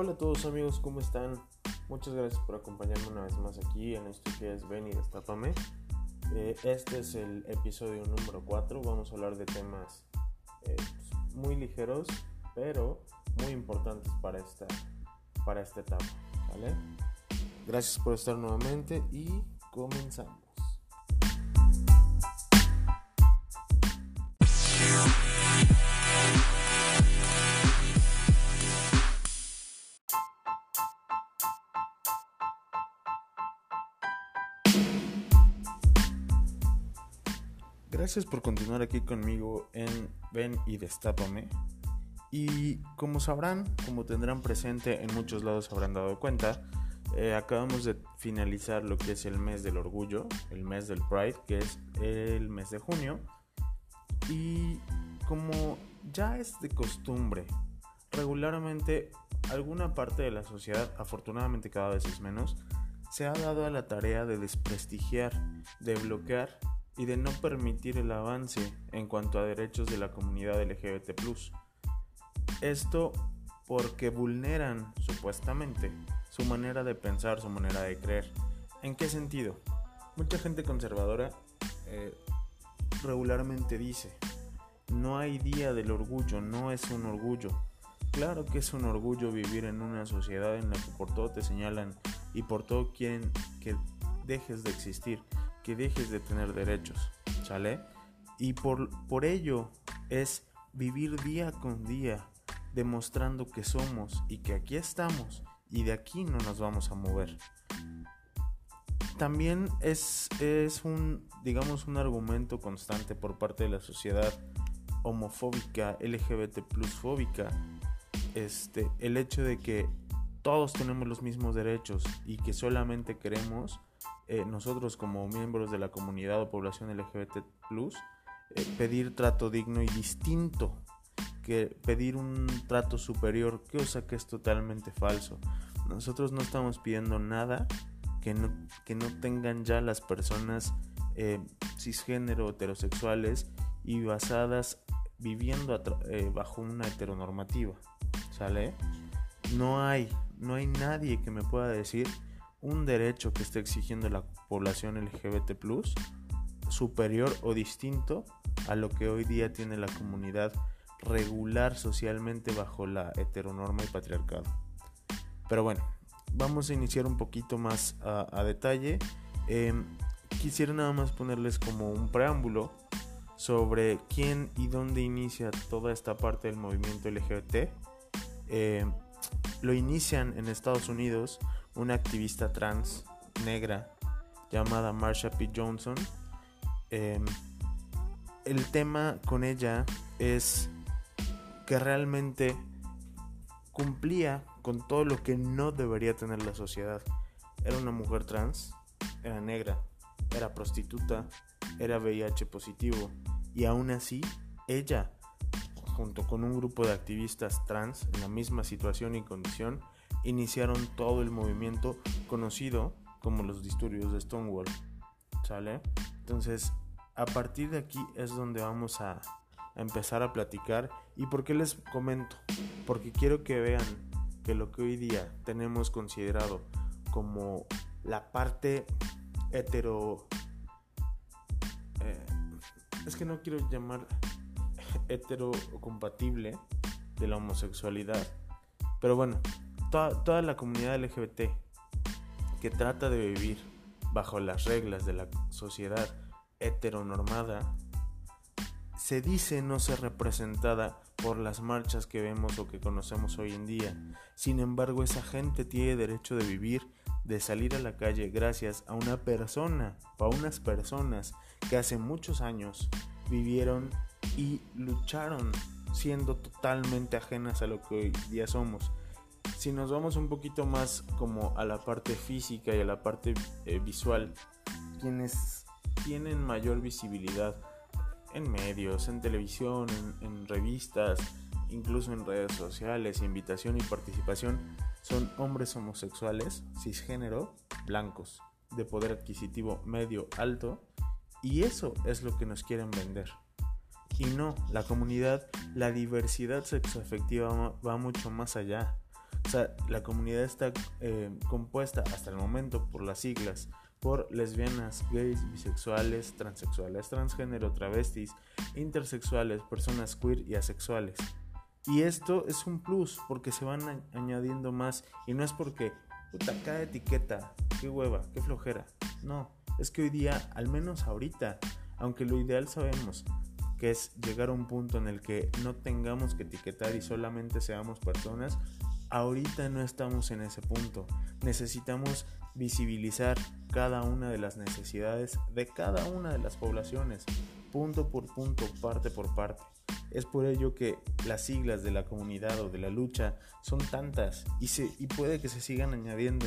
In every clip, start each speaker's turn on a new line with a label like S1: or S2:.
S1: Hola a todos amigos, ¿cómo están? Muchas gracias por acompañarme una vez más aquí en esto que es Ven y Destápame. Eh, este es el episodio número 4, vamos a hablar de temas eh, pues, muy ligeros, pero muy importantes para esta, para esta etapa. Gracias por estar nuevamente y comenzamos. Gracias por continuar aquí conmigo en Ven y Destápame. Y como sabrán, como tendrán presente, en muchos lados habrán dado cuenta, eh, acabamos de finalizar lo que es el mes del orgullo, el mes del Pride, que es el mes de junio. Y como ya es de costumbre, regularmente alguna parte de la sociedad, afortunadamente cada vez es menos, se ha dado a la tarea de desprestigiar, de bloquear y de no permitir el avance en cuanto a derechos de la comunidad LGBT. Esto porque vulneran, supuestamente, su manera de pensar, su manera de creer. ¿En qué sentido? Mucha gente conservadora eh, regularmente dice, no hay día del orgullo, no es un orgullo. Claro que es un orgullo vivir en una sociedad en la que por todo te señalan y por todo quieren que dejes de existir que dejes de tener derechos, ¿sale? Y por, por ello es vivir día con día demostrando que somos y que aquí estamos y de aquí no nos vamos a mover. También es, es un, digamos, un argumento constante por parte de la sociedad homofóbica, LGBT plus fóbica, este, el hecho de que todos tenemos los mismos derechos y que solamente queremos eh, nosotros como miembros de la comunidad o población LGBT eh, pedir trato digno y distinto que pedir un trato superior, cosa que es totalmente falso. Nosotros no estamos pidiendo nada que no, que no tengan ya las personas eh, cisgénero, heterosexuales y basadas viviendo bajo una heteronormativa. ¿Sale? No hay, no hay nadie que me pueda decir un derecho que esté exigiendo la población LGBT superior o distinto a lo que hoy día tiene la comunidad regular socialmente bajo la heteronorma y patriarcado. Pero bueno, vamos a iniciar un poquito más a, detalle. Em, quisiera nada más ponerles como un preámbulo sobre quién y dónde inicia toda esta parte del movimiento LGBT. Em, lo inician en Estados Unidos una activista trans negra llamada Marsha P. Johnson. Em, el tema con ella es que realmente cumplía con todo lo que no debería tener la sociedad. Era una mujer trans, era negra, era prostituta, era VIH positivo y aún así ella, junto con un grupo de activistas trans en la misma situación y condición, iniciaron todo el movimiento conocido como los disturbios de Stonewall. ¿Sale? Entonces, a partir de aquí es donde vamos a, empezar a platicar. ¿Y por qué les comento? Porque quiero que vean que lo que hoy día tenemos considerado como la parte hetero... Eh, es que no quiero llamar hetero compatible de la homosexualidad. Pero bueno, toda, la comunidad LGBT que trata de vivir bajo las reglas de la sociedad heteronormada se dice no ser representada por las marchas que vemos o que conocemos hoy en día. Sin embargo, esa gente tiene derecho de vivir, de salir a la calle gracias a una persona, a unas personas que hace muchos años vivieron y lucharon siendo totalmente ajenas a lo que hoy día somos si nos vamos un poquito más como a la parte física y a la parte eh, visual, quienes tienen mayor visibilidad en medios, en televisión, en, revistas, incluso en redes sociales, invitación y participación, son hombres homosexuales, cisgénero, blancos, de poder adquisitivo medio alto, y eso es lo que nos quieren vender. Y no, la comunidad, la diversidad sexoafectiva va mucho más allá O sea, la comunidad está eh, compuesta hasta el momento por las siglas por lesbianas, gays, bisexuales, transexuales, transgénero, travestis, intersexuales, personas queer y asexuales. Y esto es un plus porque se van añadiendo más y no es porque, puta, cada etiqueta, qué hueva, qué flojera. No, es que hoy día, al menos ahorita, aunque lo ideal sabemos que es llegar a un punto en el que no tengamos que etiquetar y solamente seamos personas, ahorita no estamos en ese punto. Necesitamos visibilizar cada una de las necesidades de cada una de las poblaciones, punto por punto, parte por parte. Es por ello que las siglas de la comunidad o de la lucha son tantas y, se, y puede que se sigan añadiendo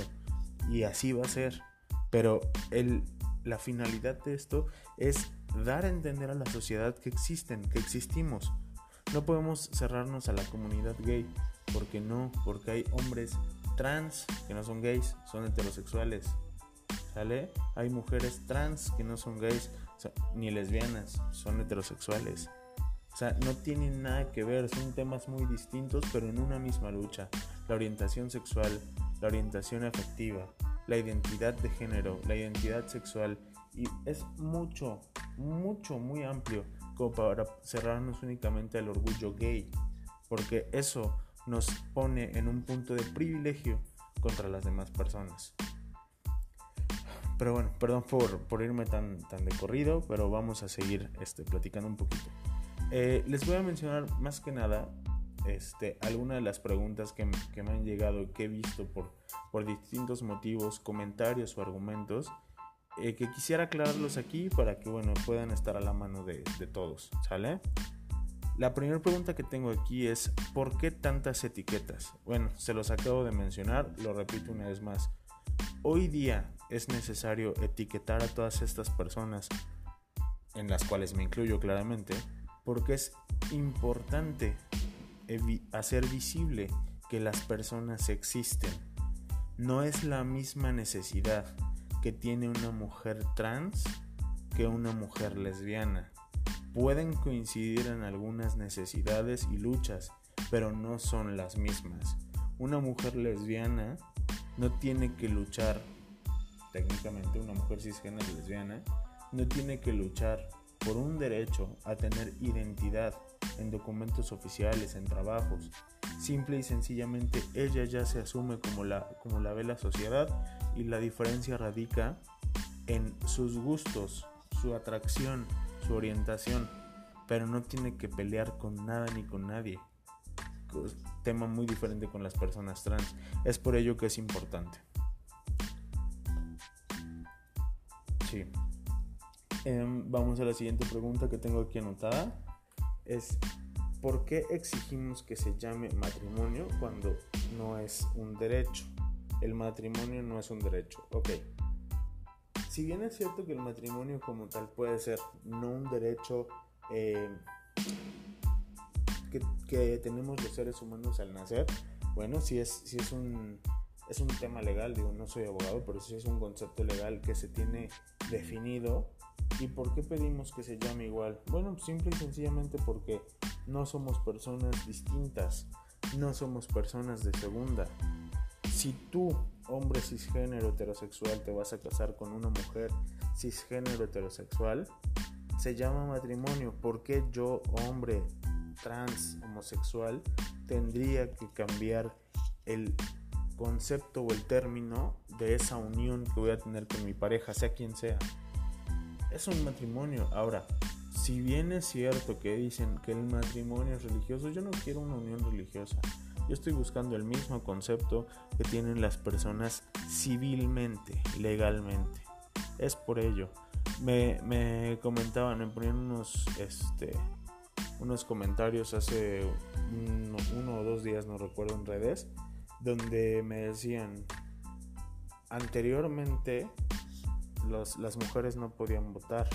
S1: y así va a ser. Pero el, la finalidad de esto es dar a entender a la sociedad que existen, que existimos. No podemos cerrarnos a la comunidad gay, porque no, porque hay hombres trans que no son gays, son heterosexuales. ¿Sale? Hay mujeres trans que no son gays ni lesbianas, son heterosexuales. O sea, no tienen nada que ver, son temas muy distintos, pero en una misma lucha. La orientación sexual, la orientación afectiva, la identidad de género, la identidad sexual. Y es mucho, mucho, muy amplio como para cerrarnos únicamente al orgullo gay. Porque eso nos pone en un punto de privilegio contra las demás personas. Pero bueno, perdón por, irme tan, tan de corrido, pero vamos a seguir este, platicando un poquito. Eh, les voy a mencionar más que nada este, algunas de las preguntas que, que, me han llegado, que he visto por, por distintos motivos, comentarios o argumentos, eh, que quisiera aclararlos aquí para que bueno, puedan estar a la mano de, de todos, ¿sale? La primera pregunta que tengo aquí es, ¿por qué tantas etiquetas? Bueno, se los acabo de mencionar, lo repito una vez más. Hoy día es necesario etiquetar a todas estas personas, en las cuales me incluyo claramente, porque es importante hacer visible que las personas existen. No es la misma necesidad que tiene una mujer trans que una mujer lesbiana pueden coincidir en algunas necesidades y luchas, pero no son las mismas. Una mujer lesbiana no tiene que luchar, técnicamente una mujer cisgénero lesbiana, no tiene que luchar por un derecho a tener identidad en documentos oficiales, en trabajos. Simple y sencillamente ella ya se asume como la, como la ve la sociedad y la diferencia radica en sus gustos, su atracción, su orientación, pero no tiene que pelear con nada ni con nadie. Tema muy diferente con las personas trans. Es por ello que es importante. Sí. Em, vamos a la siguiente pregunta que tengo aquí anotada. Es, ¿por qué exigimos que se llame matrimonio cuando no es un derecho? El matrimonio no es un derecho. Ok. Si bien es cierto que el matrimonio como tal puede ser no un derecho eh, que, tenemos los seres humanos al nacer, bueno, si es, si es un es un tema legal, digo, no soy abogado, pero sí es un concepto legal que se tiene definido. ¿Y por qué pedimos que se llame igual? Bueno, simple y sencillamente porque no somos personas distintas, no somos personas de segunda. Si tú hombre cisgénero heterosexual te vas a casar con una mujer cisgénero heterosexual, se llama matrimonio. porque yo, hombre trans homosexual, tendría que cambiar el concepto o el término de esa unión que voy a tener con mi pareja, sea quien sea? Es un matrimonio. Ahora, si bien es cierto que dicen que el matrimonio es religioso, yo no quiero una unión religiosa. Yo estoy buscando el mismo concepto que tienen las personas civilmente, legalmente. Es por ello. Me, comentaban, me ponían unos, este, unos comentarios hace uno, o dos días, no recuerdo, en redes, donde me decían, anteriormente las mujeres no podían votar.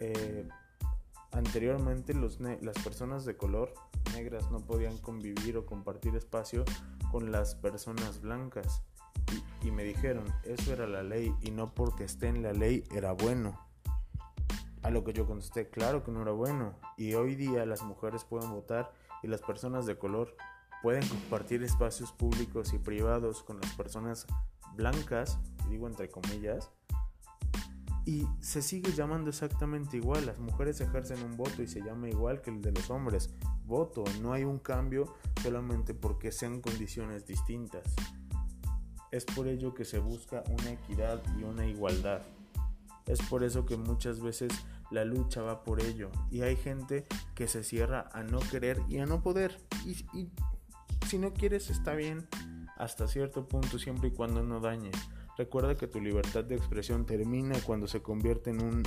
S1: Eh, anteriormente las personas de color negras no podían convivir o compartir espacio con las personas blancas. Y, me dijeron, eso era la ley y no porque esté en la ley era bueno. A lo que yo contesté, claro que no era bueno. Y hoy día las mujeres pueden votar y las personas de color pueden compartir espacios públicos y privados con las personas blancas, digo entre comillas, y se sigue llamando exactamente igual. Las mujeres ejercen un voto y se llama igual que el de los hombres. Voto, no hay un cambio solamente porque sean condiciones distintas. Es por ello que se busca una equidad y una igualdad. Es por eso que muchas veces la lucha va por ello. Y hay gente que se cierra a no querer y a no poder. Y, si no quieres está bien hasta cierto punto siempre y cuando no dañes. Recuerda que tu libertad de expresión termina cuando se convierte en un,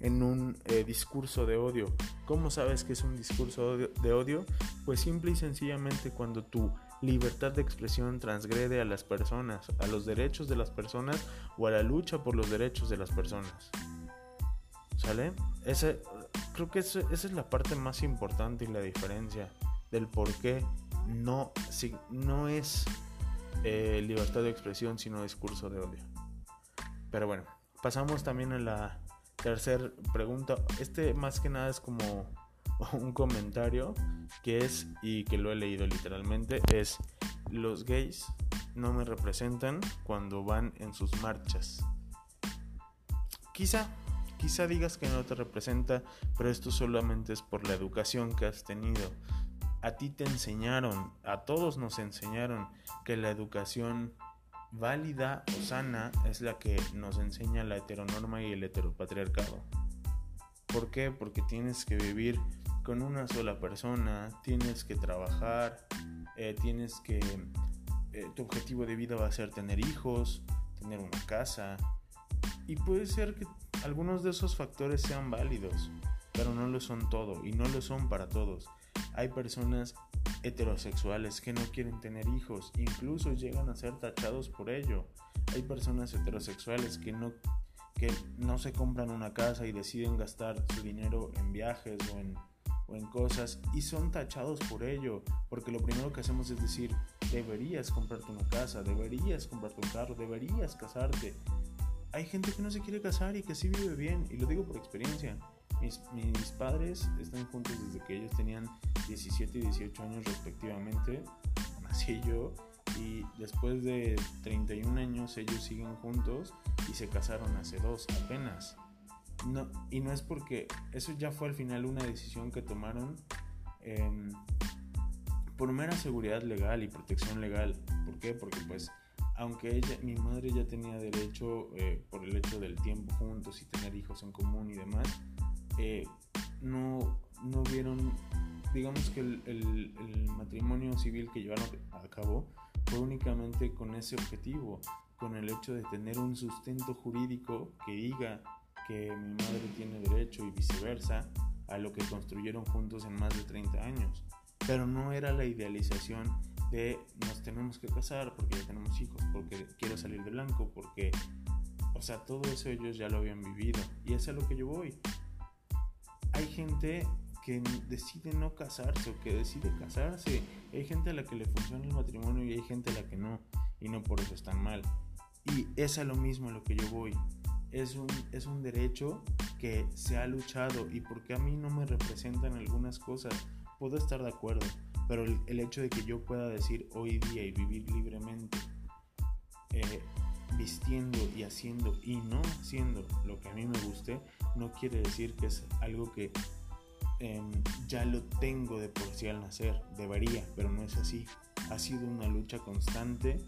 S1: en un eh, discurso de odio. ¿Cómo sabes que es un discurso de odio? Pues simple y sencillamente cuando tu libertad de expresión transgrede a las personas, a los derechos de las personas o a la lucha por los derechos de las personas. ¿Sale? Creo que esa es la parte más importante y la diferencia del por qué no, si, no es eh, libertad de expresión, sino discurso de odio. Pero bueno, pasamos también a la tercera pregunta. Este más que nada es como un comentario que es, y que lo he leído literalmente, es los gays no me representan cuando van en sus marchas. Quizá, quizá digas que no te representa, pero esto solamente es por la educación que has tenido a ti te enseñaron, a todos nos enseñaron que la educación válida o sana es la que nos enseña la heteronorma y el heteropatriarcado. ¿Por qué? Porque tienes que vivir con una sola persona, tienes que trabajar, eh, tienes que... Eh, tu objetivo de vida va a ser tener hijos, tener una casa. Y puede ser que algunos de esos factores sean válidos, pero no lo son todo y no lo son para todos. Hay personas heterosexuales que no quieren tener hijos, incluso llegan a ser tachados por ello. Hay personas heterosexuales que no, que no se compran una casa y deciden gastar su dinero en viajes o en, o en cosas y son tachados por ello, porque lo primero que hacemos es decir, deberías comprarte una casa, deberías comprarte un carro, deberías casarte. Hay gente que no se quiere casar y que sí vive bien, y lo digo por experiencia. Mis, mis, padres están juntos desde que ellos tenían 17 y 18 años respectivamente. Nací yo y después de 31 años ellos siguen juntos y se casaron hace dos apenas. No, y no es porque eso ya fue al final una decisión que tomaron eh, por mera seguridad legal y protección legal. ¿Por qué? Porque pues aunque ella, mi madre ya tenía derecho eh, por el hecho del tiempo juntos y tener hijos en común y demás, eh, no, no vieron, digamos que el, el, matrimonio civil que llevaron a cabo fue únicamente con ese objetivo, con el hecho de tener un sustento jurídico que diga que mi madre tiene derecho y viceversa a lo que construyeron juntos en más de 30 años. Pero no era la idealización de nos tenemos que casar porque ya tenemos hijos, porque quiero salir de blanco, porque, o sea, todo eso ellos ya lo habían vivido. Y es a lo que yo voy hay gente que decide no casarse o que decide casarse. Hay gente a la que le funciona el matrimonio y hay gente a la que no. Y no por eso están mal. Y es a lo mismo a lo que yo voy. Es un, es un derecho que se ha luchado y porque a mí no me representan algunas cosas, puedo estar de acuerdo. Pero el, hecho de que yo pueda decir hoy día y vivir libremente, eh, vistiendo y haciendo y no haciendo lo que a mí me guste, no quiere decir que es algo que em, ya lo tengo de por sí al nacer. Debería, pero no es así. Ha sido una lucha constante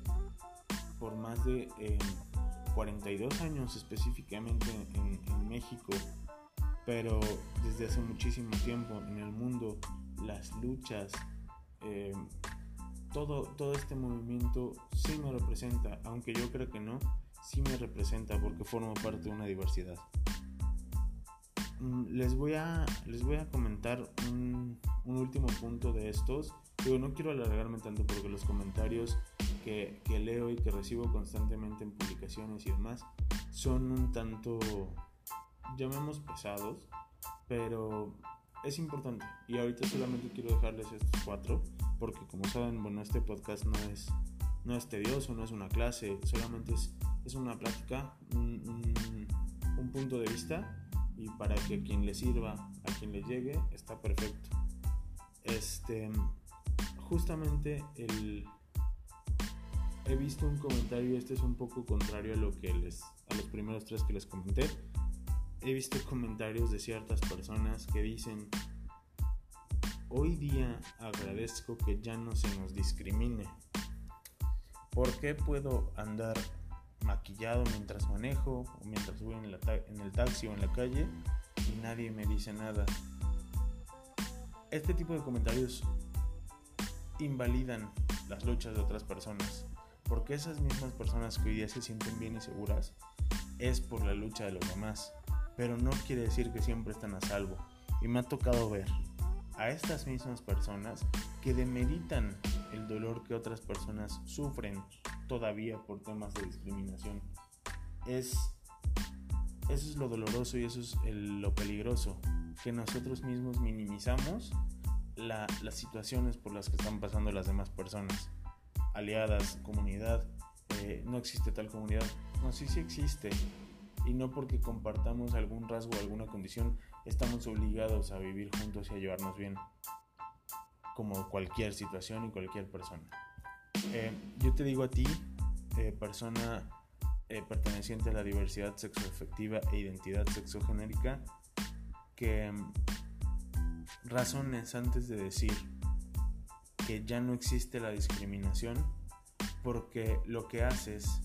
S1: por más de 42 em, años específicamente en, México, pero desde hace muchísimo tiempo en el mundo las luchas, em, todo, todo este movimiento sí me representa, aunque yo creo que no, sí me representa porque formo parte de una diversidad. Mm, les voy a, les voy a comentar un, último punto de estos. Yo no quiero alargarme tanto porque los comentarios que, que, leo y que recibo constantemente en publicaciones y demás son un tanto, llamemos pesados, pero es importante. Y ahorita solamente quiero dejarles estos cuatro porque como saben, bueno, este podcast no es, no es tedioso, no es una clase, solamente es, es una plática, un, un, un punto de vista y para que a quien le sirva, a quien le llegue, está perfecto. Este, justamente el he visto un comentario, este es un poco contrario a lo que les a los primeros tres que les comenté. He visto comentarios de ciertas personas que dicen Hoy día agradezco que ya no se nos discrimine. ¿Por qué puedo andar maquillado mientras manejo o mientras voy en, el taxi o en la calle y nadie me dice nada? Este tipo de comentarios invalidan las luchas de otras personas, porque esas mismas personas que hoy día se sienten bien y seguras es por la lucha de los demás, pero no quiere decir que siempre están a salvo. Y me ha tocado ver a estas mismas personas que demeritan el dolor que otras personas sufren todavía por temas de discriminación. Es, eso es lo doloroso y eso es lo peligroso, que nosotros mismos minimizamos las situaciones por las que están pasando las demás personas. Aliadas, comunidad, eh, no existe tal comunidad. No, sí, sí existe. Y no porque compartamos algún rasgo o alguna condición estamos obligados a vivir juntos y a llevarnos bien, como cualquier situación y cualquier persona. Eh, yo te digo a ti, eh, persona eh, perteneciente a la diversidad sexoafectiva e identidad sexogenérica, que mm, razones antes de decir que ya no existe la discriminación, porque lo que haces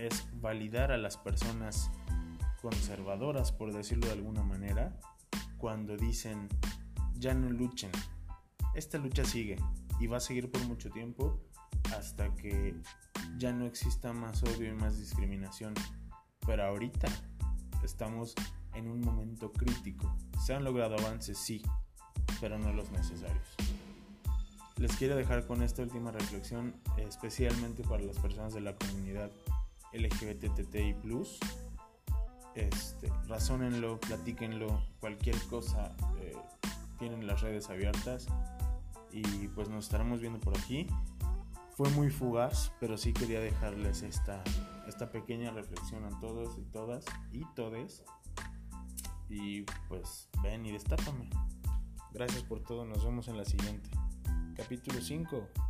S1: es validar a las personas conservadoras, por decirlo de alguna manera, cuando dicen, ya no luchen. Esta lucha sigue y va a seguir por mucho tiempo hasta que ya no exista más odio y más discriminación. Pero ahorita estamos en un momento crítico. Se han logrado avances, sí, pero no los necesarios. Les quiero dejar con esta última reflexión, especialmente para las personas de la comunidad LGBTTI este, razónenlo, platíquenlo, cualquier cosa, eh, tienen las redes abiertas y pues nos estaremos viendo por aquí. Fue muy fugaz, pero sí quería dejarles esta, esta pequeña reflexión a todos y todas y todes. Y pues ven y destápame. Gracias por todo, nos vemos en la siguiente. Capítulo 5.